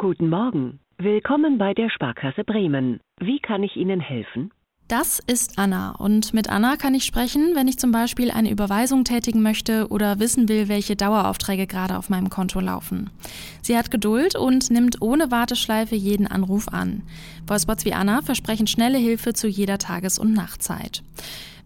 Guten Morgen. Willkommen bei der Sparkasse Bremen. Wie kann ich Ihnen helfen? Das ist Anna und mit Anna kann ich sprechen, wenn ich zum Beispiel eine Überweisung tätigen möchte oder wissen will, welche Daueraufträge gerade auf meinem Konto laufen. Sie hat Geduld und nimmt ohne Warteschleife jeden Anruf an. Voicebots wie Anna versprechen schnelle Hilfe zu jeder Tages- und Nachtzeit.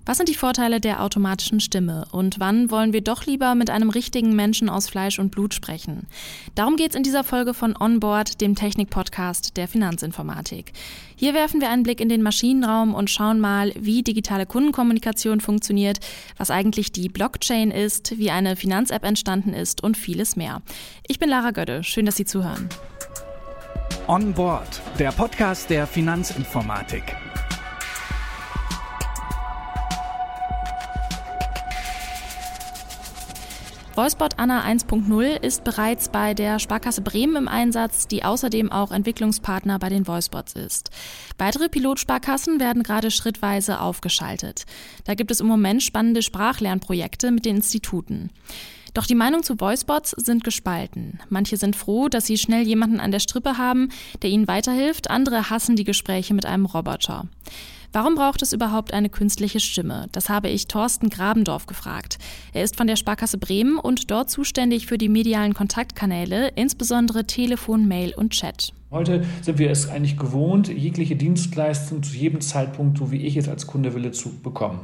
Was sind die Vorteile der automatischen Stimme und wann wollen wir doch lieber mit einem richtigen Menschen aus Fleisch und Blut sprechen? Darum geht es in dieser Folge von Onboard, dem Technik-Podcast der Finanzinformatik. Hier werfen wir einen Blick in den Maschinenraum und schauen mal, wie digitale Kundenkommunikation funktioniert, was eigentlich die Blockchain ist, wie eine Finanz-App entstanden ist und vieles mehr. Ich bin Lara Gödde, schön, dass Sie zuhören. Onboard, der Podcast der Finanzinformatik. Voicebot Anna 1.0 ist bereits bei der Sparkasse Bremen im Einsatz, die außerdem auch Entwicklungspartner bei den Voicebots ist. Weitere Pilotsparkassen werden gerade schrittweise aufgeschaltet. Da gibt es im Moment spannende Sprachlernprojekte mit den Instituten. Doch die Meinungen zu Voicebots sind gespalten. Manche sind froh, dass sie schnell jemanden an der Strippe haben, der ihnen weiterhilft, andere hassen die Gespräche mit einem Roboter. Warum braucht es überhaupt eine künstliche Stimme? Das habe ich Thorsten Grabendorf gefragt. Er ist von der Sparkasse Bremen und dort zuständig für die medialen Kontaktkanäle, insbesondere Telefon, Mail und Chat. Heute sind wir es eigentlich gewohnt, jegliche Dienstleistung zu jedem Zeitpunkt, so wie ich es als Kunde will, zu bekommen.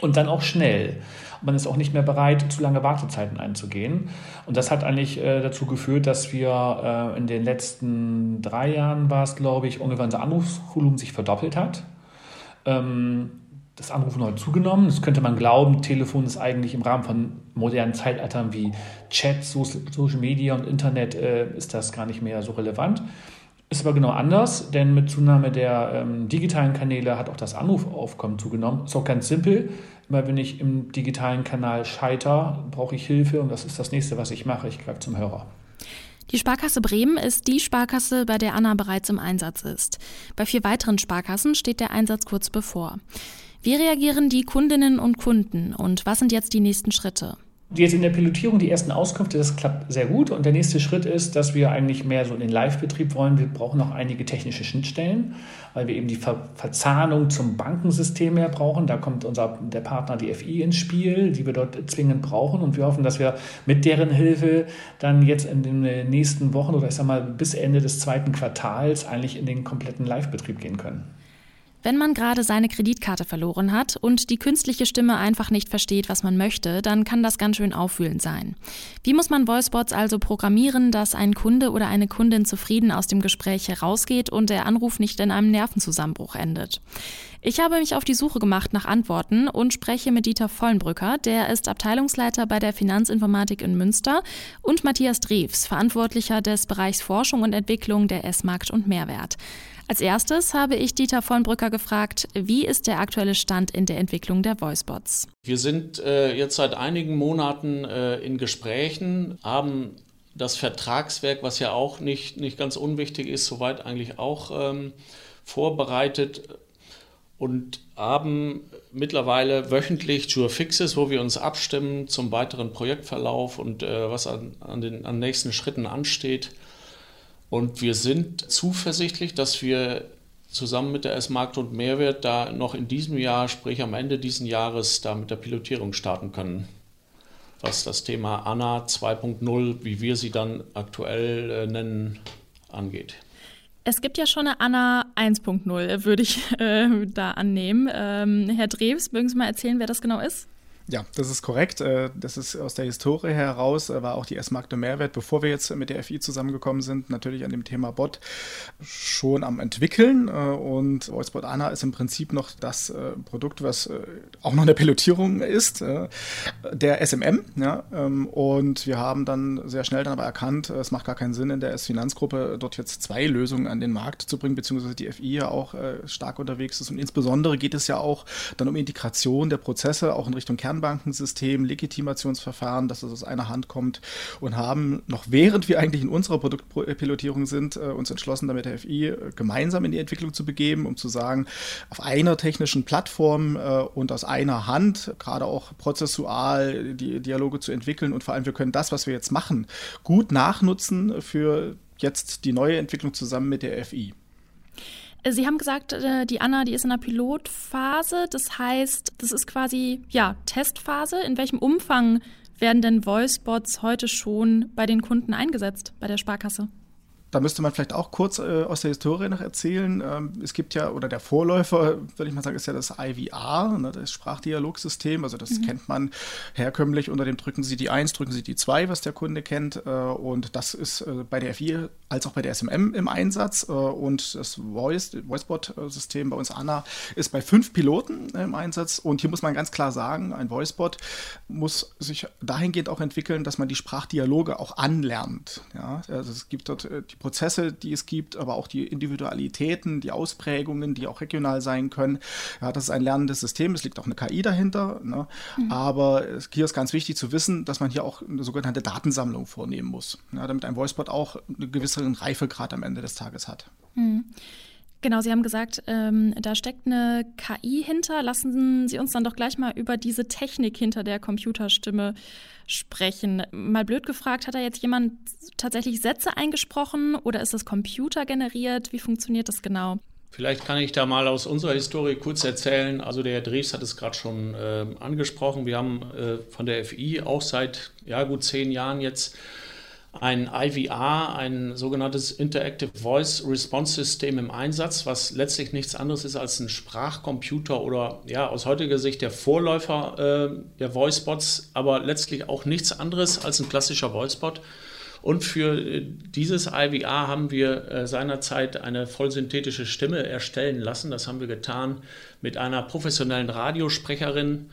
Und dann auch schnell. Man ist auch nicht mehr bereit, zu lange Wartezeiten einzugehen. Und das hat eigentlich äh, dazu geführt, dass wir äh, in den letzten drei Jahren war es, glaube ich, ungefähr unser Anrufsvolumen sich verdoppelt hat. Ähm, das Anrufen heute zugenommen. Das könnte man glauben, Telefon ist eigentlich im Rahmen von modernen Zeitaltern wie Chat, Social Media und Internet äh, ist das gar nicht mehr so relevant. Ist aber genau anders, denn mit Zunahme der ähm, digitalen Kanäle hat auch das Anrufaufkommen zugenommen. Ist auch ganz simpel. Immer wenn ich im digitalen Kanal scheiter, brauche ich Hilfe und das ist das nächste, was ich mache. Ich greife zum Hörer. Die Sparkasse Bremen ist die Sparkasse, bei der Anna bereits im Einsatz ist. Bei vier weiteren Sparkassen steht der Einsatz kurz bevor. Wie reagieren die Kundinnen und Kunden und was sind jetzt die nächsten Schritte? Jetzt in der Pilotierung die ersten Auskünfte, das klappt sehr gut. Und der nächste Schritt ist, dass wir eigentlich mehr so in den Live-Betrieb wollen. Wir brauchen noch einige technische Schnittstellen, weil wir eben die Ver Verzahnung zum Bankensystem mehr brauchen. Da kommt unser, der Partner die FI ins Spiel, die wir dort zwingend brauchen. Und wir hoffen, dass wir mit deren Hilfe dann jetzt in den nächsten Wochen oder ich sag mal bis Ende des zweiten Quartals eigentlich in den kompletten Live-Betrieb gehen können. Wenn man gerade seine Kreditkarte verloren hat und die künstliche Stimme einfach nicht versteht, was man möchte, dann kann das ganz schön aufwühlend sein. Wie muss man Voicebots also programmieren, dass ein Kunde oder eine Kundin zufrieden aus dem Gespräch herausgeht und der Anruf nicht in einem Nervenzusammenbruch endet? Ich habe mich auf die Suche gemacht nach Antworten und spreche mit Dieter Vollenbrücker, der ist Abteilungsleiter bei der Finanzinformatik in Münster, und Matthias Drews, Verantwortlicher des Bereichs Forschung und Entwicklung der S-Markt und Mehrwert. Als erstes habe ich Dieter Vollenbrücker gefragt, wie ist der aktuelle Stand in der Entwicklung der Voicebots? Wir sind äh, jetzt seit einigen Monaten äh, in Gesprächen, haben das Vertragswerk, was ja auch nicht, nicht ganz unwichtig ist, soweit eigentlich auch ähm, vorbereitet und haben mittlerweile wöchentlich Jure Fixes, wo wir uns abstimmen zum weiteren Projektverlauf und äh, was an, an den an nächsten Schritten ansteht. Und wir sind zuversichtlich, dass wir zusammen mit der S-Markt und Mehrwert da noch in diesem Jahr, sprich am Ende dieses Jahres, da mit der Pilotierung starten können. Was das Thema ANA 2.0, wie wir sie dann aktuell äh, nennen, angeht. Es gibt ja schon eine Anna 1.0, würde ich äh, da annehmen. Ähm, Herr Drews, mögen Sie mal erzählen, wer das genau ist? Ja, das ist korrekt. Äh, das ist aus der Historie heraus, äh, war auch die S-Markt und Mehrwert, bevor wir jetzt mit der FI zusammengekommen sind, natürlich an dem Thema Bot schon am entwickeln. Äh, und VoiceBot Anna ist im Prinzip noch das Produkt, was auch noch in der Pilotierung ist, der SMM. Ähm, und wir haben dann sehr schnell dann aber erkannt, es macht gar keinen Sinn, in der S-Finanzgruppe dort jetzt zwei Lösungen an den Markt zu bringen, beziehungsweise die FI ja auch stark unterwegs ist. Und insbesondere geht es ja auch dann um Integration der Prozesse, auch in Richtung Kern Kernbankensystem, Legitimationsverfahren, dass das aus einer Hand kommt und haben noch während wir eigentlich in unserer Produktpilotierung sind, äh, uns entschlossen, damit der FI äh, gemeinsam in die Entwicklung zu begeben, um zu sagen, auf einer technischen Plattform äh, und aus einer Hand, gerade auch prozessual die Dialoge zu entwickeln und vor allem wir können das, was wir jetzt machen, gut nachnutzen für jetzt die neue Entwicklung zusammen mit der FI? Sie haben gesagt, äh, die Anna, die ist in der Pilotphase. Das heißt, das ist quasi ja Testphase. In welchem Umfang werden denn Voicebots heute schon bei den Kunden eingesetzt, bei der Sparkasse? Da müsste man vielleicht auch kurz äh, aus der Historie noch erzählen. Ähm, es gibt ja, oder der Vorläufer, würde ich mal sagen, ist ja das IVR, ne, das Sprachdialogsystem. Also das mhm. kennt man herkömmlich unter dem drücken Sie die 1, drücken Sie die 2, was der Kunde kennt. Äh, und das ist äh, bei der FI als auch bei der SMM im Einsatz. Äh, und das Voice, Voicebot-System bei uns ANA ist bei fünf Piloten im Einsatz. Und hier muss man ganz klar sagen, ein Voicebot muss sich dahingehend auch entwickeln, dass man die Sprachdialoge auch anlernt. Ja? Also es gibt dort äh, die Prozesse, die es gibt, aber auch die Individualitäten, die Ausprägungen, die auch regional sein können. Ja, das ist ein lernendes System, es liegt auch eine KI dahinter. Ne? Mhm. Aber hier ist ganz wichtig zu wissen, dass man hier auch eine sogenannte Datensammlung vornehmen muss, ja, damit ein Voicebot auch einen gewissen Reifegrad am Ende des Tages hat. Mhm. Genau, Sie haben gesagt, ähm, da steckt eine KI hinter. Lassen Sie uns dann doch gleich mal über diese Technik hinter der Computerstimme sprechen. Mal blöd gefragt, hat da jetzt jemand tatsächlich Sätze eingesprochen oder ist das Computer generiert? Wie funktioniert das genau? Vielleicht kann ich da mal aus unserer Historie kurz erzählen. Also der Herr Dreves hat es gerade schon äh, angesprochen. Wir haben äh, von der FI auch seit ja, gut zehn Jahren jetzt ein IVR, ein sogenanntes Interactive Voice Response System im Einsatz, was letztlich nichts anderes ist als ein Sprachcomputer oder ja aus heutiger Sicht der Vorläufer äh, der Voicebots, aber letztlich auch nichts anderes als ein klassischer Voicebot. Und für äh, dieses IVR haben wir äh, seinerzeit eine vollsynthetische Stimme erstellen lassen. Das haben wir getan mit einer professionellen Radiosprecherin,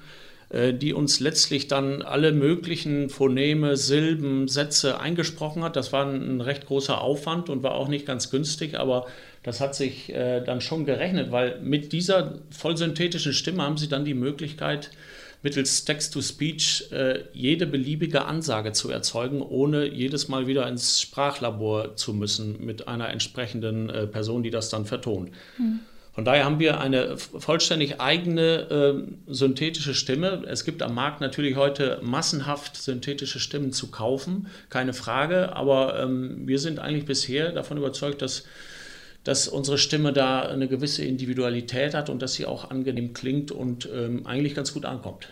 die uns letztlich dann alle möglichen Phoneme, Silben, Sätze eingesprochen hat. Das war ein recht großer Aufwand und war auch nicht ganz günstig, aber das hat sich äh, dann schon gerechnet, weil mit dieser vollsynthetischen Stimme haben sie dann die Möglichkeit, mittels Text-to-Speech äh, jede beliebige Ansage zu erzeugen, ohne jedes Mal wieder ins Sprachlabor zu müssen mit einer entsprechenden äh, Person, die das dann vertont. Mhm. Von daher haben wir eine vollständig eigene äh, synthetische Stimme. Es gibt am Markt natürlich heute massenhaft synthetische Stimmen zu kaufen, keine Frage. Aber ähm, wir sind eigentlich bisher davon überzeugt, dass, dass unsere Stimme da eine gewisse Individualität hat und dass sie auch angenehm klingt und ähm, eigentlich ganz gut ankommt.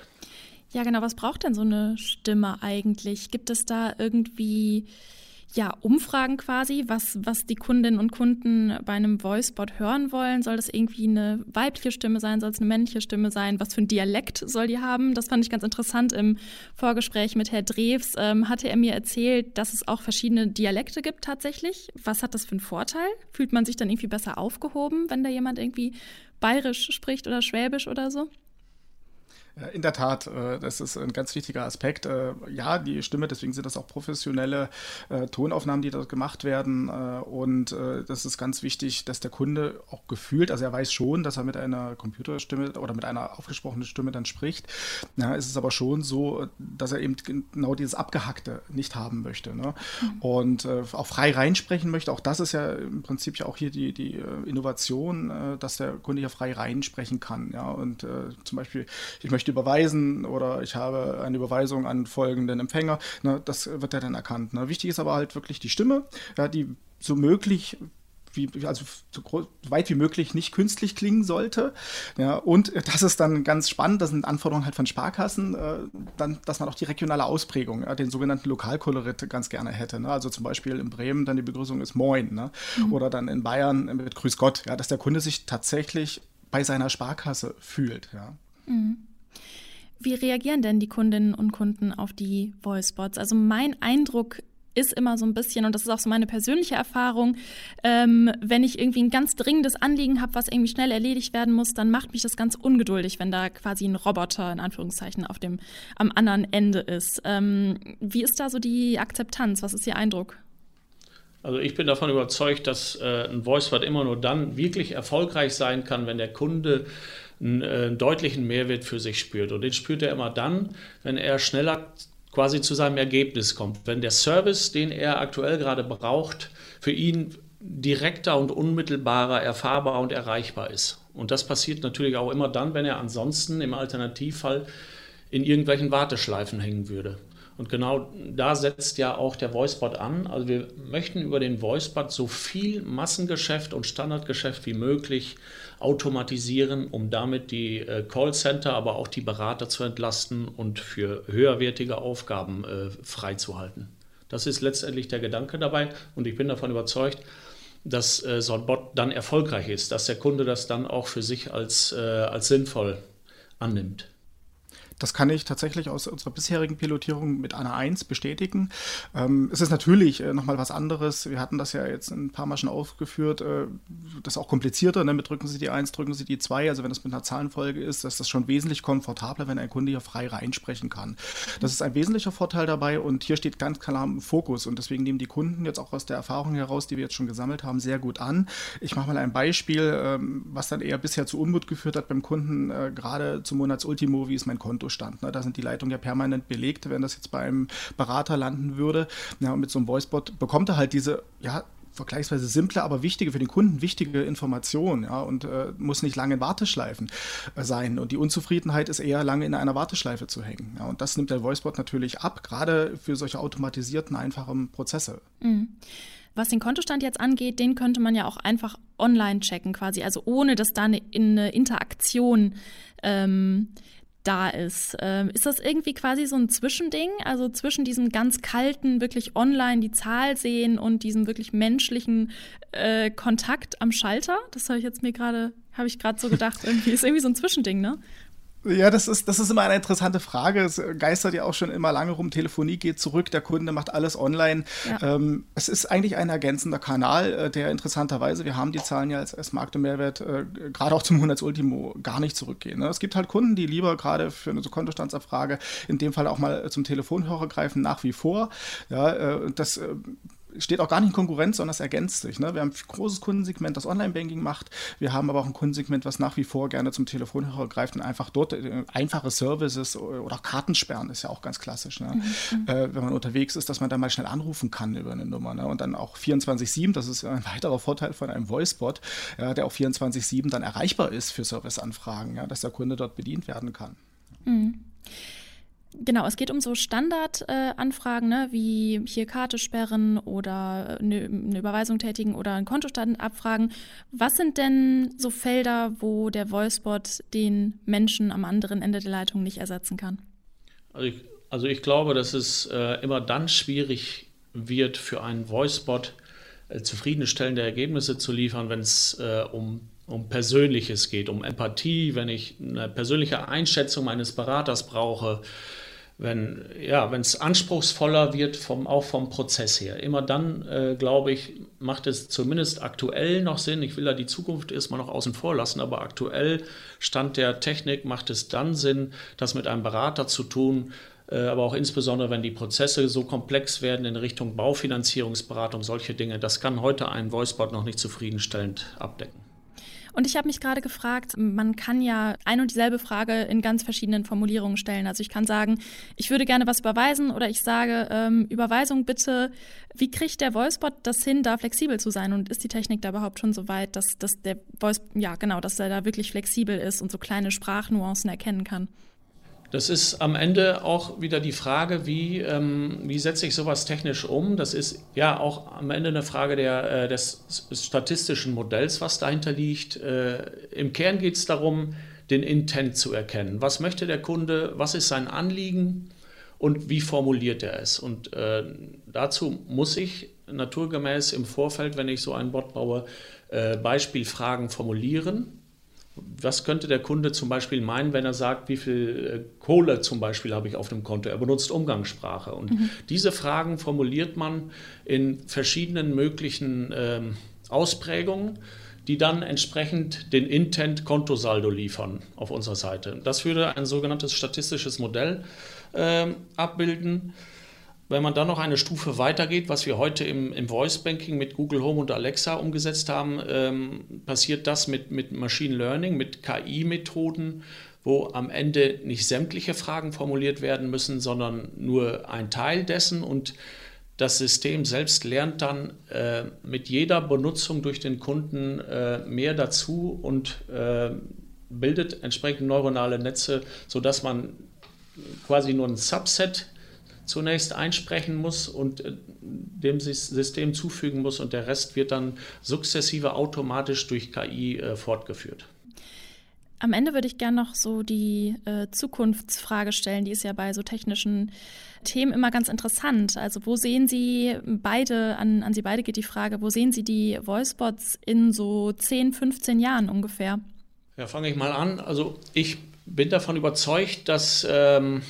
Ja, genau. Was braucht denn so eine Stimme eigentlich? Gibt es da irgendwie ja, Umfragen quasi, was, was die Kundinnen und Kunden bei einem Voicebot hören wollen. Soll das irgendwie eine weibliche Stimme sein? Soll es eine männliche Stimme sein? Was für ein Dialekt soll die haben? Das fand ich ganz interessant. Im Vorgespräch mit Herr Drews ähm, hatte er mir erzählt, dass es auch verschiedene Dialekte gibt tatsächlich. Was hat das für einen Vorteil? Fühlt man sich dann irgendwie besser aufgehoben, wenn da jemand irgendwie bayerisch spricht oder schwäbisch oder so? In der Tat, äh, das ist ein ganz wichtiger Aspekt. Äh, ja, die Stimme, deswegen sind das auch professionelle äh, Tonaufnahmen, die dort gemacht werden. Und das ist ganz wichtig, dass der Kunde auch gefühlt, also er weiß schon, dass er mit einer Computerstimme oder mit einer aufgesprochenen Stimme dann spricht. Ja, es ist aber schon so, dass er eben genau dieses Abgehackte nicht haben möchte. Ne? Mhm. Und auch frei reinsprechen möchte. Auch das ist ja im Prinzip ja auch hier die, die Innovation, dass der Kunde hier frei reinsprechen kann. Ja? Und zum Beispiel, ich möchte überweisen oder ich habe eine Überweisung an folgenden Empfänger. Ne, das wird ja dann erkannt. Ne. Wichtig ist aber halt wirklich die Stimme, ja, die so möglich wie, also so weit wie möglich nicht künstlich klingen sollte. Ja, und das ist dann ganz spannend, das sind Anforderungen halt von Sparkassen, äh, dann, dass man auch die regionale Ausprägung, ja, den sogenannten Lokalkolorit ganz gerne hätte. Ne? Also zum Beispiel in Bremen dann die Begrüßung ist Moin ne? Mhm. oder dann in Bayern mit Grüß Gott, ja, dass der Kunde sich tatsächlich bei seiner Sparkasse fühlt. Ja. Mhm. Wie reagieren denn die Kundinnen und Kunden auf die Voicebots? Also mein Eindruck ist immer so ein bisschen, und das ist auch so meine persönliche Erfahrung, ähm, wenn ich irgendwie ein ganz dringendes Anliegen habe, was irgendwie schnell erledigt werden muss, dann macht mich das ganz ungeduldig, wenn da quasi ein Roboter in Anführungszeichen auf dem am anderen Ende ist. Ähm, wie ist da so die Akzeptanz? Was ist Ihr Eindruck? Also ich bin davon überzeugt, dass äh, ein Voicebot immer nur dann wirklich erfolgreich sein kann, wenn der Kunde einen, äh, einen deutlichen Mehrwert für sich spürt. Und den spürt er immer dann, wenn er schneller quasi zu seinem Ergebnis kommt. Wenn der Service, den er aktuell gerade braucht, für ihn direkter und unmittelbarer erfahrbar und erreichbar ist. Und das passiert natürlich auch immer dann, wenn er ansonsten im Alternativfall in irgendwelchen Warteschleifen hängen würde. Und genau da setzt ja auch der Voicebot an. Also wir möchten über den Voicebot so viel Massengeschäft und Standardgeschäft wie möglich automatisieren, um damit die äh, Callcenter, aber auch die Berater zu entlasten und für höherwertige Aufgaben äh, freizuhalten. Das ist letztendlich der Gedanke dabei und ich bin davon überzeugt, dass äh, so ein Bot dann erfolgreich ist, dass der Kunde das dann auch für sich als, äh, als sinnvoll annimmt. Das kann ich tatsächlich aus unserer bisherigen Pilotierung mit einer 1 bestätigen. Ähm, es ist natürlich äh, nochmal was anderes. Wir hatten das ja jetzt ein paar Mal schon aufgeführt. Äh, das ist auch komplizierter. Ne? Mit drücken Sie die 1, drücken Sie die 2. Also wenn das mit einer Zahlenfolge ist, ist das schon wesentlich komfortabler, wenn ein Kunde hier frei reinsprechen kann. Das ist ein wesentlicher Vorteil dabei und hier steht ganz klar im Fokus und deswegen nehmen die Kunden jetzt auch aus der Erfahrung heraus, die wir jetzt schon gesammelt haben, sehr gut an. Ich mache mal ein Beispiel, ähm, was dann eher bisher zu Unmut geführt hat beim Kunden, äh, gerade zum Monatsultimo, wie ist mein Konto Kontostand. Ne? Da sind die Leitungen ja permanent belegt, wenn das jetzt bei einem Berater landen würde. Und mit so einem Voicebot bekommt er halt diese, ja, vergleichsweise simple, aber wichtige für den Kunden wichtige Information, ja, und äh, muss nicht lange in Warteschleifen äh, sein. Und die Unzufriedenheit ist eher lange in einer Warteschleife zu hängen. Ja, und das nimmt der Voicebot natürlich ab, gerade für solche automatisierten, einfachen Prozesse. Mhm. Was den Kontostand jetzt angeht, den könnte man ja auch einfach online checken, quasi, also ohne dass da eine, eine Interaktion ähm, da ist. Ähm, ist das irgendwie quasi so ein Zwischending? Also zwischen diesem ganz kalten, wirklich online die Zahl sehen und diesem wirklich menschlichen äh, Kontakt am Schalter? Das habe ich jetzt mir gerade, habe ich gerade so gedacht, irgendwie ist irgendwie so ein Zwischending, ne? Ja, das ist, das ist immer eine interessante Frage. Es geistert ja auch schon immer lange rum. Telefonie geht zurück, der Kunde macht alles online. Ja. Ähm, es ist eigentlich ein ergänzender Kanal, äh, der interessanterweise, wir haben die Zahlen ja als, als Markt- und Mehrwert, äh, gerade auch zum Monatsultimo gar nicht zurückgehen. Ne? Es gibt halt Kunden, die lieber gerade für eine so Kontostandsabfrage in dem Fall auch mal zum Telefonhörer greifen, nach wie vor. Ja, äh, das äh, steht auch gar nicht in Konkurrenz, sondern es ergänzt sich. Ne? Wir haben ein großes Kundensegment, das Online-Banking macht. Wir haben aber auch ein Kundensegment, was nach wie vor gerne zum Telefonhörer greift und einfach dort äh, einfache Services oder Kartensperren ist ja auch ganz klassisch. Ne? Mhm. Äh, wenn man unterwegs ist, dass man da mal schnell anrufen kann über eine Nummer. Ne? Und dann auch 24-7, das ist ein weiterer Vorteil von einem Voicebot, ja, der auch 24-7 dann erreichbar ist für Serviceanfragen, ja, dass der Kunde dort bedient werden kann. Mhm. Genau, es geht um so Standardanfragen, äh, ne, wie hier Karte sperren oder eine, eine, Überweisung tätigen oder einen Kontostand abfragen. Was sind denn so Felder, wo der Voicebot den Menschen am anderen Ende der Leitung nicht ersetzen kann? Also ich, also ich glaube, dass es äh, immer dann schwierig wird, für einen Voicebot äh, zufriedenstellende Ergebnisse zu liefern, wenn es äh, um um Persönliches geht, um Empathie, wenn ich eine persönliche Einschätzung meines Beraters brauche, wenn ja, es anspruchsvoller wird, vom, auch vom Prozess her. Immer dann, äh, glaube ich, macht es zumindest aktuell noch Sinn. Ich will da die Zukunft erstmal noch außen vor lassen, aber aktuell Stand der Technik macht es dann Sinn, das mit einem Berater zu tun, äh, aber auch insbesondere, wenn die Prozesse so komplex werden in Richtung Baufinanzierungsberatung, solche Dinge. Das kann heute ein Voicebot noch nicht zufriedenstellend abdecken. Und ich habe mich gerade gefragt, man kann ja ein und dieselbe Frage in ganz verschiedenen Formulierungen stellen. Also ich kann sagen, ich würde gerne was überweisen oder ich sage, ähm, Überweisung bitte. Wie kriegt der Voicebot das hin, da flexibel zu sein? Und ist die Technik da überhaupt schon so weit, dass, dass der Voice, ja genau, dass er da wirklich flexibel ist und so kleine Sprachnuancen erkennen kann? Das ist am Ende auch wieder die Frage, wie, ähm, wie setze ich sowas technisch um? Das ist ja auch am Ende eine Frage der, äh, des statistischen Modells, was dahinter liegt. Äh, Im Kern geht es darum, den Intent zu erkennen. Was möchte der Kunde? Was ist sein Anliegen? Und wie formuliert er es? Und äh, dazu muss ich naturgemäß im Vorfeld, wenn ich so einen Bot baue, äh, Beispielfragen formulieren was könnte der Kunde zum Beispiel meinen, wenn er sagt, wie viel äh, Kohle zum Beispiel habe ich auf dem Konto? Er benutzt Umgangssprache. Und mhm. diese Fragen formuliert man in verschiedenen möglichen ähm, Ausprägungen, die dann entsprechend den Intent-Kontosaldo liefern auf unserer Seite. Das würde ein sogenanntes statistisches Modell ähm, abbilden. Wenn man dann noch eine Stufe weitergeht, was wir heute im, im Voice Banking mit Google Home und Alexa umgesetzt haben, ähm, passiert das mit, mit Machine Learning, mit KI-Methoden, wo am Ende nicht sämtliche Fragen formuliert werden müssen, sondern nur ein Teil dessen. Und das System selbst lernt dann äh, mit jeder Benutzung durch den Kunden äh, mehr dazu und äh, bildet entsprechend neuronale Netze, sodass man quasi nur ein Subset zunächst einsprechen muss und äh, dem System zufügen muss und der Rest wird dann sukzessive automatisch durch KI äh, fortgeführt. Am Ende würde ich gerne noch so die äh, Zukunftsfrage stellen, die ist ja bei so technischen Themen immer ganz interessant. Also wo sehen Sie beide, an, an Sie beide geht die Frage, wo sehen Sie die Voicebots in so 10, 15 Jahren ungefähr? Ja, fange ich mal an. Also ich bin davon überzeugt, dass, ähm,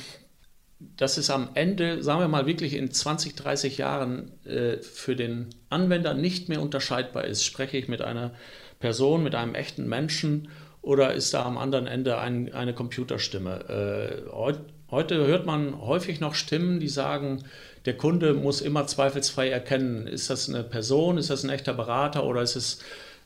dass es am Ende, sagen wir mal wirklich in 20, 30 Jahren äh, für den Anwender nicht mehr unterscheidbar ist. Spreche ich mit einer Person, mit einem echten Menschen oder ist da am anderen Ende ein, eine Computerstimme? Äh, heut, heute hört man häufig noch Stimmen, die sagen, der Kunde muss immer zweifelsfrei erkennen, ist das eine Person, ist das ein echter Berater oder ist es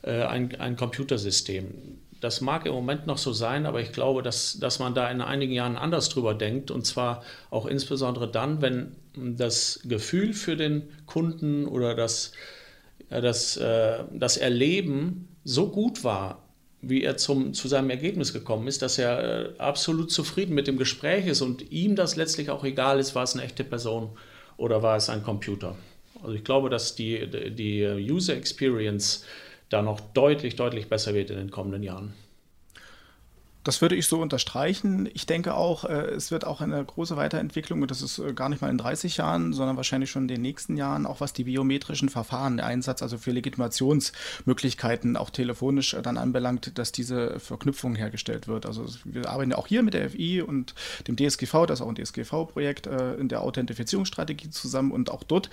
äh, ein, ein Computersystem? Das mag im Moment noch so sein, aber ich glaube, dass, dass man da in einigen Jahren anders drüber denkt. Und zwar auch insbesondere dann, wenn das Gefühl für den Kunden oder das, das, äh, das Erleben so gut war, wie er zum, zu seinem Ergebnis gekommen ist, dass er äh, absolut zufrieden mit dem Gespräch ist und ihm das letztlich auch egal ist, war es eine echte Person oder war es ein Computer. Also ich glaube, dass die, die User Experience da noch deutlich, deutlich besser wird in den kommenden Jahren. Das würde ich so unterstreichen. Ich denke auch, äh, es wird auch eine große Weiterentwicklung, und das ist äh, gar nicht mal in 30 Jahren, sondern wahrscheinlich schon in den nächsten Jahren, auch was die biometrischen Verfahren, der Einsatz also für Legitimationsmöglichkeiten auch telefonisch äh, dann anbelangt, dass diese Verknüpfung hergestellt wird. Also wir arbeiten ja auch hier mit der FI und dem DSGV, das ist auch ein DSGV-Projekt in der Authentifizierungsstrategie zusammen und auch dort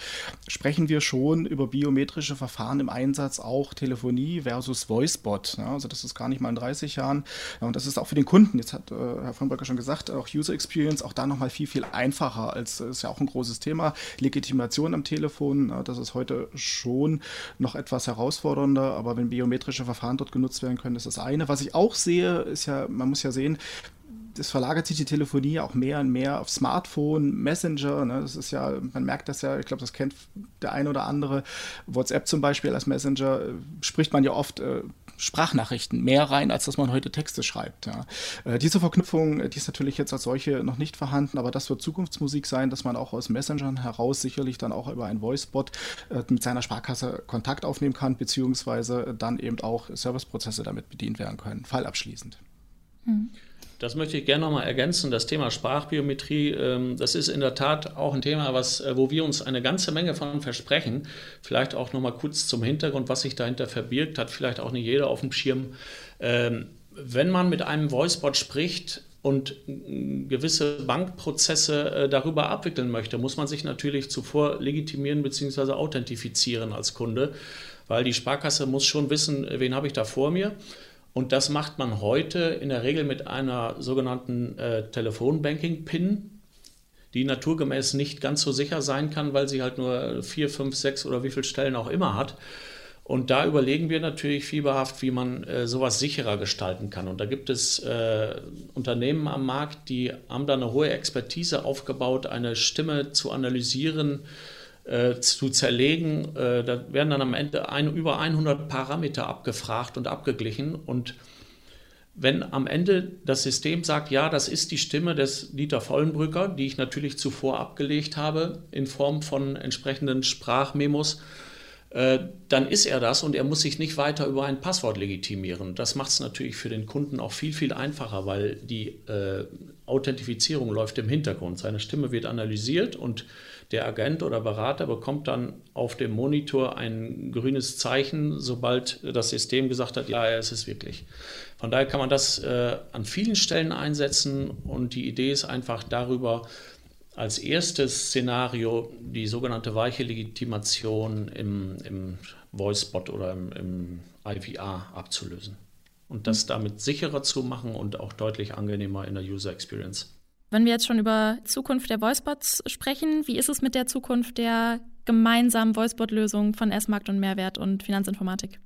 sprechen wir schon über biometrische Verfahren im Einsatz, auch Telefonie versus Voicebot. also das ist gar nicht mal in 30 Jahren und das ist auch für den Kunden, jetzt hat äh, Herr von Bröcker schon gesagt, auch User Experience, auch da nochmal viel, viel einfacher, als äh, ist ja auch ein großes Thema. Legitimation am Telefon, äh, das ist heute schon noch etwas herausfordernder, aber wenn biometrische Verfahren dort genutzt werden können, ist das eine. Was ich auch sehe, ist ja, man muss ja sehen, es verlagert sich die Telefonie auch mehr und mehr auf Smartphone, Messenger. Ne? Das ist ja, man merkt das ja, ich glaube, das kennt der eine oder andere. WhatsApp zum Beispiel als Messenger äh, spricht man ja oft äh, Sprachnachrichten mehr rein, als dass man heute Texte schreibt. Ja. Äh, diese Verknüpfung, äh, die ist natürlich jetzt als solche noch nicht vorhanden, aber das wird Zukunftsmusik sein, dass man auch aus Messengern heraus sicherlich dann auch über ein Voicebot äh, mit seiner Sparkasse Kontakt aufnehmen kann, beziehungsweise dann eben auch Serviceprozesse damit bedient werden können, fallabschließend. Mhm. Das möchte ich gerne nochmal ergänzen. Das Thema Sprachbiometrie, ähm, das ist in der Tat auch ein Thema, was, äh, wo wir uns eine ganze Menge von versprechen. Vielleicht auch nochmal kurz zum Hintergrund, was sich dahinter verbirgt, hat vielleicht auch nicht jeder auf dem Schirm. Ähm, wenn man mit einem Voicebot spricht, und gewisse Bankprozesse äh, darüber abwickeln möchte, muss man sich natürlich zuvor legitimieren bzw. authentifizieren als Kunde, weil die Sparkasse muss schon wissen, wen habe ich da vor mir. Und das macht man heute in der Regel mit einer sogenannten äh, Telefonbanking-PIN, die naturgemäß nicht ganz so sicher sein kann, weil sie halt nur vier, fünf, sechs oder wie viele Stellen auch immer hat. Und da überlegen wir natürlich fieberhaft, wie man äh, sowas sicherer gestalten kann. Und da gibt es äh, Unternehmen am Markt, die haben da eine hohe Expertise aufgebaut, eine Stimme zu analysieren, äh, zu zerlegen. Äh, da werden dann am Ende ein, über 100 Parameter abgefragt und abgeglichen. Und wenn am Ende das System sagt, ja, das ist die Stimme des Dieter Vollenbrücker, die ich natürlich zuvor abgelegt habe in Form von entsprechenden Sprachmemos, äh, dann ist er das und er muss sich nicht weiter über ein Passwort legitimieren. Das macht es natürlich für den Kunden auch viel, viel einfacher, weil die äh, Authentifizierung läuft im Hintergrund. Seine Stimme wird analysiert und der Agent oder Berater bekommt dann auf dem Monitor ein grünes Zeichen, sobald das System gesagt hat, ja, es ist wirklich. Von daher kann man das äh, an vielen Stellen einsetzen und die Idee ist einfach darüber, als erstes Szenario die sogenannte weiche Legitimation im, im Voice-Bot oder im, im IVR abzulösen und das damit sicherer zu machen und auch deutlich angenehmer in der User Experience. Wenn wir jetzt schon über Zukunft der Voicebots sprechen, wie ist es mit der Zukunft der gemeinsamen Voicebot-Lösung von S-Markt und Mehrwert und Finanzinformatik?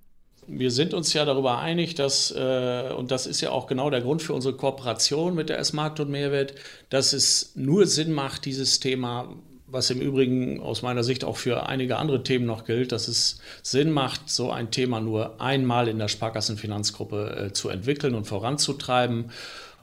Wir sind uns ja darüber einig, dass, äh, und das ist ja auch genau der Grund für unsere Kooperation mit der S-Markt und Mehrwert, dass es nur Sinn macht, dieses Thema, was im Übrigen aus meiner Sicht auch für einige andere Themen noch gilt, dass es Sinn macht, so ein Thema nur einmal in der Sparkassenfinanzgruppe äh, zu entwickeln und voranzutreiben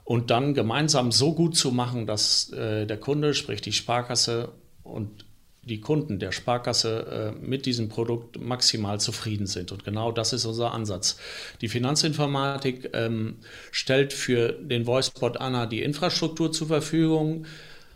und dann gemeinsam so gut zu machen, dass äh, der Kunde, sprich die Sparkasse und die Kunden der Sparkasse äh, mit diesem Produkt maximal zufrieden sind. Und genau das ist unser Ansatz. Die Finanzinformatik ähm, stellt für den VoiceBot Anna die Infrastruktur zur Verfügung,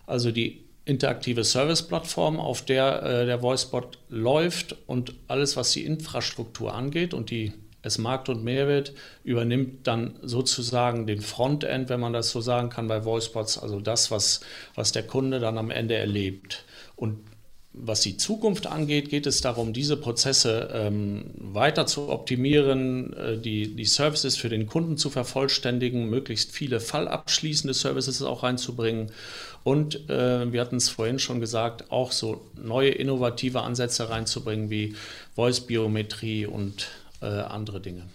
also die interaktive Service-Plattform, auf der äh, der VoiceBot läuft und alles, was die Infrastruktur angeht und die es Markt und Mehrwert übernimmt dann sozusagen den Frontend, wenn man das so sagen kann, bei VoiceBots, also das, was, was der Kunde dann am Ende erlebt. Und was die Zukunft angeht, geht es darum, diese Prozesse ähm, weiter zu optimieren, äh, die, die Services für den Kunden zu vervollständigen, möglichst viele fallabschließende Services auch reinzubringen und äh, wir hatten es vorhin schon gesagt, auch so neue innovative Ansätze reinzubringen wie Voice-Biometrie und andere Dinge.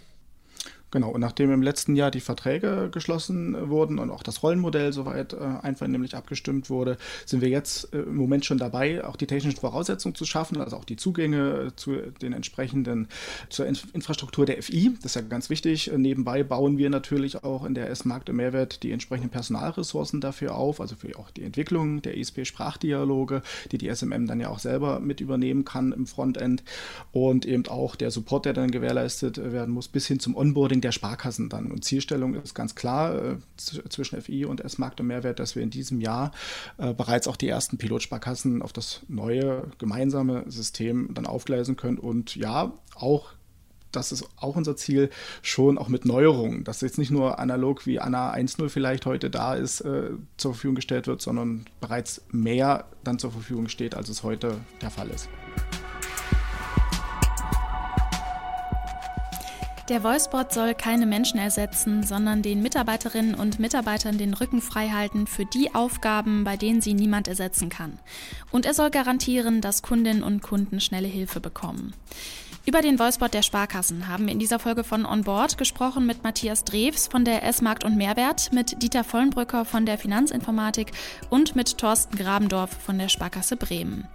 Genau, und nachdem im letzten Jahr die Verträge geschlossen wurden und auch das Rollenmodell soweit äh, einvernehmlich abgestimmt wurde, sind wir jetzt äh, im Moment schon dabei, auch die technischen Voraussetzungen zu schaffen, also auch die Zugänge zu den entsprechenden, zur In Infrastruktur der FI. Das ist ja ganz wichtig. Nebenbei bauen wir natürlich auch in der S-Markt im Mehrwert die entsprechenden Personalressourcen dafür auf, also für auch die Entwicklung der ISP-Sprachdialoge, die die SMM dann ja auch selber mit übernehmen kann im Frontend und eben auch der Support, der dann gewährleistet werden muss, bis hin zum Onboarding der Sparkassen dann. Und Zielstellung ist ganz klar äh, zwischen FI und S-Markt und Mehrwert, dass wir in diesem Jahr äh, bereits auch die ersten Pilotsparkassen auf das neue gemeinsame System dann aufgleisen können und ja, auch das ist auch unser Ziel, schon auch mit Neuerungen, dass jetzt nicht nur analog wie Anna 1.0 vielleicht heute da ist, äh, zur Verfügung gestellt wird, sondern bereits mehr dann zur Verfügung steht, als es heute der Fall ist. Der Voicebot soll keine Menschen ersetzen, sondern den Mitarbeiterinnen und Mitarbeitern den Rücken frei halten für die Aufgaben, bei denen sie niemand ersetzen kann. Und er soll garantieren, dass Kundinnen und Kunden schnelle Hilfe bekommen. Über den Voicebot der Sparkassen haben wir in dieser Folge von Onboard gesprochen mit Matthias Drews von der S-Markt und Mehrwert, mit Dieter Vollenbrücker von der Finanzinformatik und mit Thorsten Grabendorf von der Sparkasse Bremen.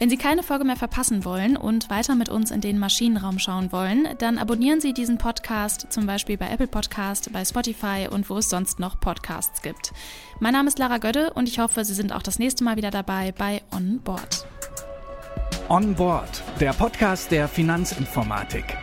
Wenn Sie keine Folge mehr verpassen wollen und weiter mit uns in den Maschinenraum schauen wollen, dann abonnieren Sie diesen Podcast zum Beispiel bei Apple Podcast, bei Spotify und wo es sonst noch Podcasts gibt. Mein Name ist Lara Gödde und ich hoffe, Sie sind auch das nächste Mal wieder dabei bei On Board. On Board, der Podcast der Finanzinformatik.